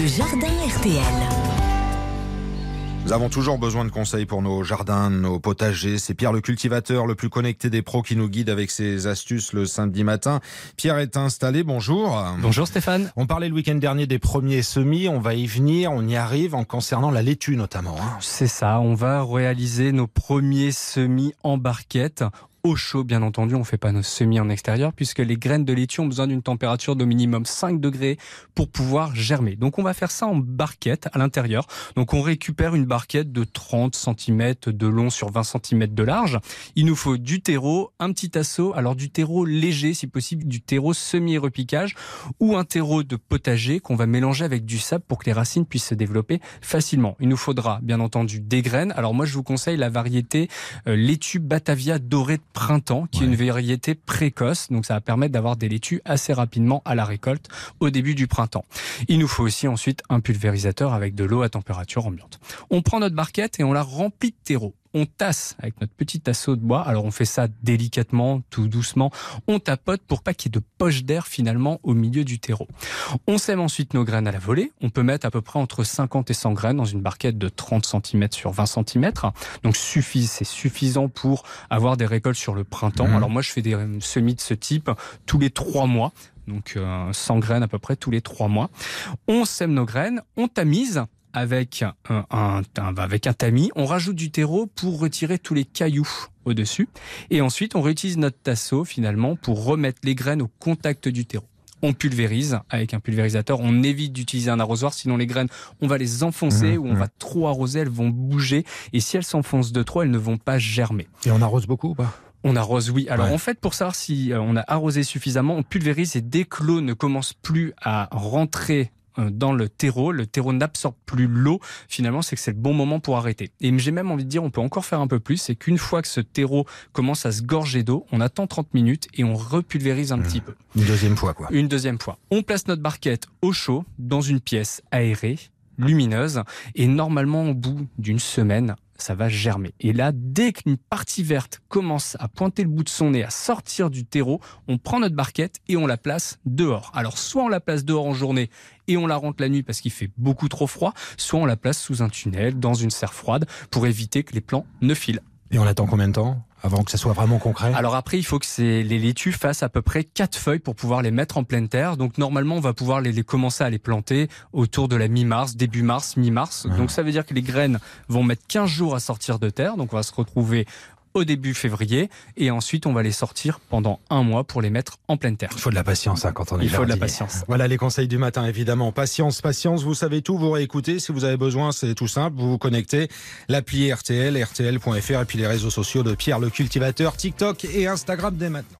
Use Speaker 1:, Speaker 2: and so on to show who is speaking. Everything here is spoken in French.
Speaker 1: Le jardin RTL.
Speaker 2: Nous avons toujours besoin de conseils pour nos jardins, nos potagers. C'est Pierre le cultivateur, le plus connecté des pros, qui nous guide avec ses astuces le samedi matin. Pierre est installé, bonjour.
Speaker 3: Bonjour Stéphane.
Speaker 2: On parlait le week-end dernier des premiers semis, on va y venir, on y arrive en concernant la laitue notamment. hein.
Speaker 3: C'est ça, on va réaliser nos premiers semis en barquette au chaud, bien entendu, on ne fait pas nos semis en extérieur puisque les graines de laitue ont besoin d'une température d'au minimum 5 degrés pour pouvoir germer. Donc on va faire ça en barquette à l'intérieur. Donc on récupère une barquette de 30 cm de long sur 20 cm de large. Il nous faut du terreau, un petit tasseau, alors du terreau léger si possible, du terreau semi-repiquage ou un terreau de potager qu'on va mélanger avec du sable pour que les racines puissent se développer facilement. Il nous faudra bien entendu des graines. Alors moi je vous conseille la variété euh, laitue Batavia dorée de printemps, qui est une variété précoce. Donc ça va permettre d'avoir des laitues assez rapidement à la récolte au début du printemps. Il nous faut aussi ensuite un pulvérisateur avec de l'eau à température ambiante. On prend notre barquette et on la remplit de terreau. On tasse avec notre petit tasseau de bois. Alors on fait ça délicatement, tout doucement. On tapote pour pas qu'il y ait de poche d'air finalement au milieu du terreau. On sème ensuite nos graines à la volée. On peut mettre à peu près entre 50 et 100 graines dans une barquette de 30 cm sur 20 cm. Donc c'est suffisant pour avoir des récoltes sur le printemps.
Speaker 2: Mhm.
Speaker 3: Alors moi je fais des euh, semis de ce type tous les trois mois. Donc euh, 100 graines à peu près tous les trois mois. On sème nos graines, on tamise avec un, un- un- avec un tamis. On rajoute du terreau pour retirer tous les cailloux au-dessus. Et ensuite, on réutilise notre tasseau finalement pour remettre les graines au contact du terreau. On pulvérise avec un pulvérisateur. On évite d'utiliser un arrosoir, sinon les graines, on va les enfoncer
Speaker 2: Mhm,
Speaker 3: ou on va trop arroser, elles vont bouger. Et si elles s'enfoncent de trop, elles ne vont pas germer.
Speaker 2: Et on arrose beaucoup ou pas?
Speaker 3: On arrose, oui. Alors
Speaker 2: Ouais.
Speaker 3: en fait, pour savoir si euh, on a arrosé suffisamment, on pulvérise et dès que l'eau ne commence plus à rentrer dans le terreau, le terreau n'absorbe plus l'eau, finalement, c'est que c'est le bon moment pour arrêter. Et j'ai même envie de dire, on peut encore faire un peu plus, c'est qu'une fois que ce terreau commence à se gorger d'eau, on attend 30 minutes et on repulvérise un
Speaker 2: Mmh.
Speaker 3: petit peu.
Speaker 2: Une deuxième fois quoi.
Speaker 3: Une deuxième fois. On place notre barquette au chaud dans une pièce aérée, lumineuse, et normalement au bout d'une semaine, ça va germer. Et là, dès qu'une partie verte commence à pointer le bout de son nez, à sortir du terreau, on prend notre barquette et on la place dehors. Alors soit on la place dehors en journée et on la rentre la nuit parce qu'il fait beaucoup trop froid, soit on la place sous un tunnel, dans une serre froide, pour éviter que les plants ne filent.
Speaker 2: Et on attend combien de temps? Avant que ça soit vraiment concret?
Speaker 3: Alors après, il faut que les laitues fassent à peu près quatre feuilles pour pouvoir les mettre en pleine terre. Donc normalement, on va pouvoir les, les commencer à les planter autour de la mi-mars, début mars, mi-mars. Donc ça veut dire que les graines vont mettre 15 jours à sortir de terre. Donc on va se retrouver au début février et ensuite on va les sortir pendant un mois pour les mettre en pleine terre.
Speaker 2: Il faut de la patience hein, quand on est
Speaker 3: Il faut de la patience.
Speaker 2: Voilà les conseils du matin, évidemment. Patience, patience, vous savez tout, vous réécoutez. Si vous avez besoin, c'est tout simple. Vous vous connectez, l'appli RTL, rtl.fr et puis les réseaux sociaux de Pierre le cultivateur, TikTok et Instagram dès maintenant.